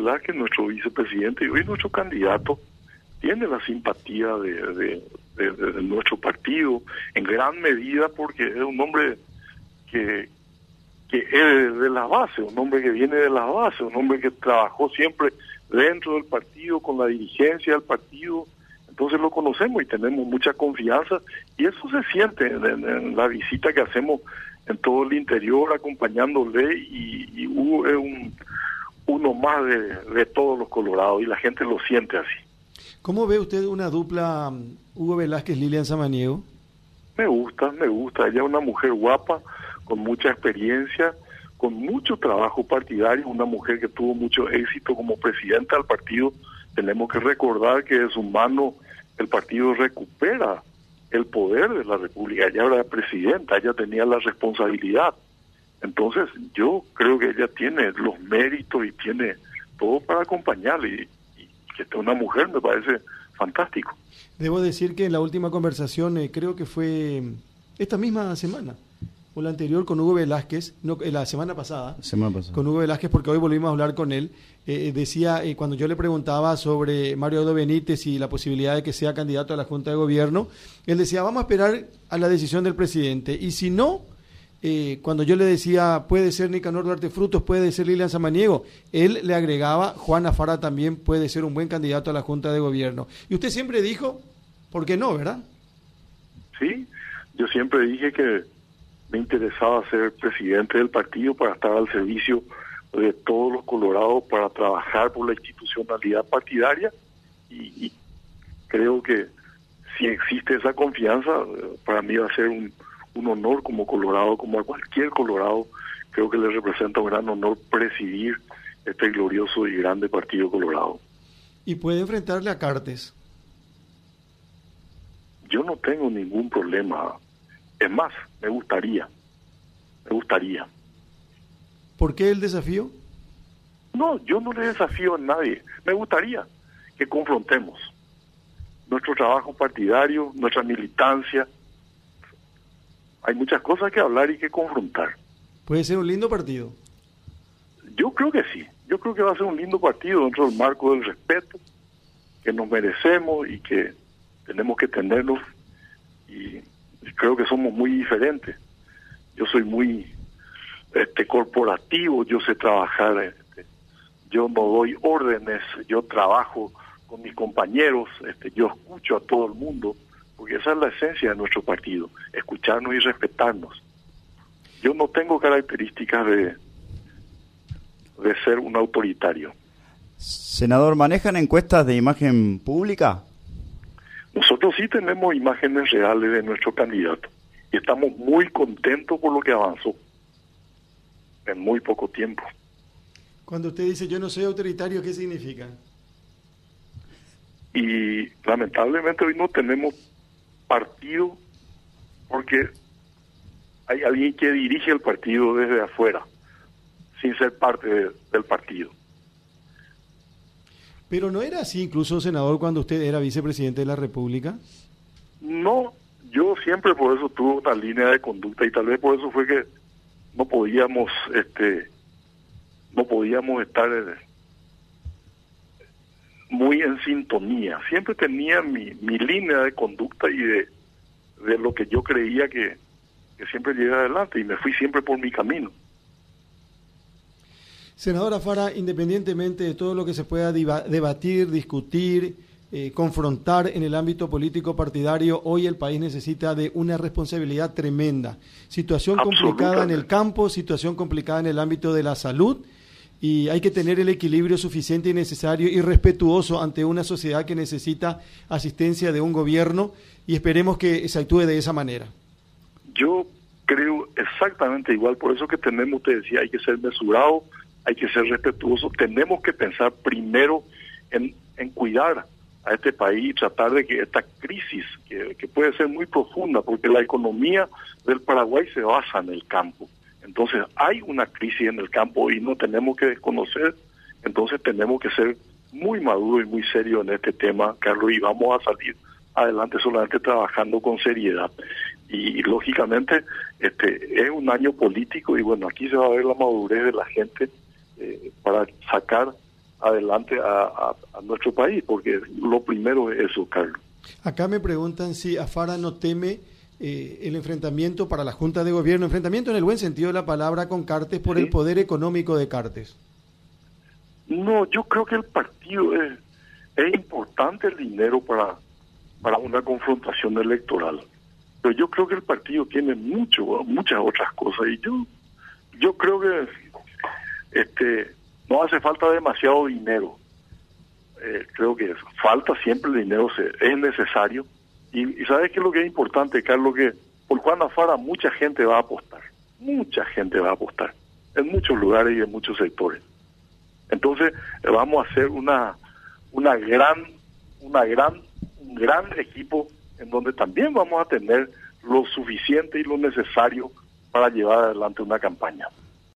Velázquez, nuestro vicepresidente y hoy nuestro candidato, tiene la simpatía de, nuestro partido en gran medida porque es un hombre que, que es de la base, un hombre que viene de la base, un hombre que trabajó siempre dentro del partido, con la dirigencia del partido, entonces lo conocemos y tenemos mucha confianza y eso se siente en, la visita que hacemos en todo el interior acompañándole y, y Hugo es un, uno más de, de todos los colorados y la gente lo siente así. ¿Cómo ve usted una dupla um, Hugo Velázquez-Lilian Samaniego? Me gusta, me gusta. Ella es una mujer guapa, con mucha experiencia, con mucho trabajo partidario, una mujer que tuvo mucho éxito como presidenta del partido. Tenemos que recordar que de su mano el partido recupera el poder de la República. Ella era presidenta, ella tenía la responsabilidad. Entonces yo creo que ella tiene los méritos y tiene todo para acompañarle. Y, que esté una mujer me parece fantástico. Debo decir que en la última conversación, eh, creo que fue esta misma semana, o la anterior con Hugo Velázquez, no, eh, la semana pasada, semana pasada, con Hugo Velázquez, porque hoy volvimos a hablar con él, eh, decía, cuando yo le preguntaba sobre Mario Edo Benítez y la posibilidad de que sea candidato a la Junta de Gobierno, él decía, vamos a esperar a la decisión del presidente, y si no, cuando yo le decía, puede ser Nicanor Duarte Frutos, puede ser Lilian Samaniego, él le agregaba, Juan Afara también puede ser un buen candidato a la Junta de Gobierno. Y usted siempre dijo, ¿por qué no, verdad? Sí, yo siempre dije que me interesaba ser presidente del partido para estar al servicio de todos los colorados, para trabajar por la institucionalidad partidaria y, creo que si existe esa confianza, para mí va a ser un, un honor como colorado, como a cualquier colorado, creo que le representa un gran honor presidir este glorioso y grande partido colorado. ¿Y puede enfrentarle a Cartes? Yo no tengo ningún problema es más, me gustaría, me gustaría. ¿Por qué el desafío? No, yo no le desafío a nadie. Me gustaría que confrontemos nuestro trabajo partidario, nuestra militancia. Hay muchas cosas que hablar y que confrontar. ¿Puede ser un lindo partido? Yo creo que sí. Yo creo que va a ser un lindo partido dentro del marco del respeto que nos merecemos y que tenemos que tenerlo. Y creo que somos muy diferentes. Yo soy muy este corporativo, yo sé trabajar, este, yo no doy órdenes, yo trabajo con mis compañeros, este, yo escucho a todo el mundo, porque esa es la esencia de nuestro partido, escucharnos y respetarnos. Yo no tengo características de, de ser un autoritario. Senador, ¿manejan encuestas de imagen pública? Nosotros sí tenemos imágenes reales de nuestro candidato y estamos muy contentos por lo que avanzó en muy poco tiempo. Cuando usted dice yo no soy autoritario, ¿qué significa? Y lamentablemente hoy no tenemos partido porque hay alguien que dirige el partido desde afuera, sin ser parte del partido. Pero no era así incluso, senador, cuando usted era vicepresidente de la República. No, yo siempre por eso tuve una línea de conducta y tal vez por eso fue que no podíamos, este, no podíamos estar eh, muy en sintonía. Siempre tenía mi, mi línea de conducta y de, de lo que yo creía que, que siempre llegué adelante y me fui siempre por mi camino. Senadora Fara, independientemente de todo lo que se pueda debatir, discutir, eh, confrontar en el ámbito político partidario, hoy el país necesita de una responsabilidad tremenda. Situación complicada en el campo, situación complicada en el ámbito de la salud y hay que tener el equilibrio suficiente y necesario y respetuoso ante una sociedad que necesita asistencia de un gobierno y esperemos que se actúe de esa manera. Yo creo exactamente igual, por eso que tenemos, te decía, hay que ser mesurado hay que ser respetuosos, tenemos que pensar primero en, en cuidar a este país y tratar de que esta crisis, que, puede ser muy profunda, porque la economía del Paraguay se basa en el campo. Entonces hay una crisis en el campo y no tenemos que desconocer, entonces tenemos que ser muy maduros y muy serios en este tema, Carlos, y vamos a salir adelante solamente trabajando con seriedad. Y, lógicamente este es un año político y bueno, aquí se va a ver la madurez de la gente eh, para sacar adelante a, nuestro país, porque lo primero es eso, Carlos. Acá me preguntan si Afara no teme eh, el enfrentamiento para la Junta de Gobierno, enfrentamiento en el buen sentido de la palabra con Cartes por el poder económico de Cartes. No, yo creo que el partido es, es importante el dinero para, para una confrontación electoral, pero yo creo que el partido tiene mucho, muchas otras cosas y yo, yo creo que este no hace falta demasiado dinero. Eh, creo que falta siempre el dinero, es necesario. Y, ¿sabes qué es lo que es importante, Carlos? Que por Juan Afara mucha gente va a apostar. Mucha gente va a apostar. En muchos lugares y en muchos sectores. Entonces, vamos a hacer una, una gran, una gran, un gran equipo en donde también vamos a tener lo suficiente y lo necesario para llevar adelante una campaña.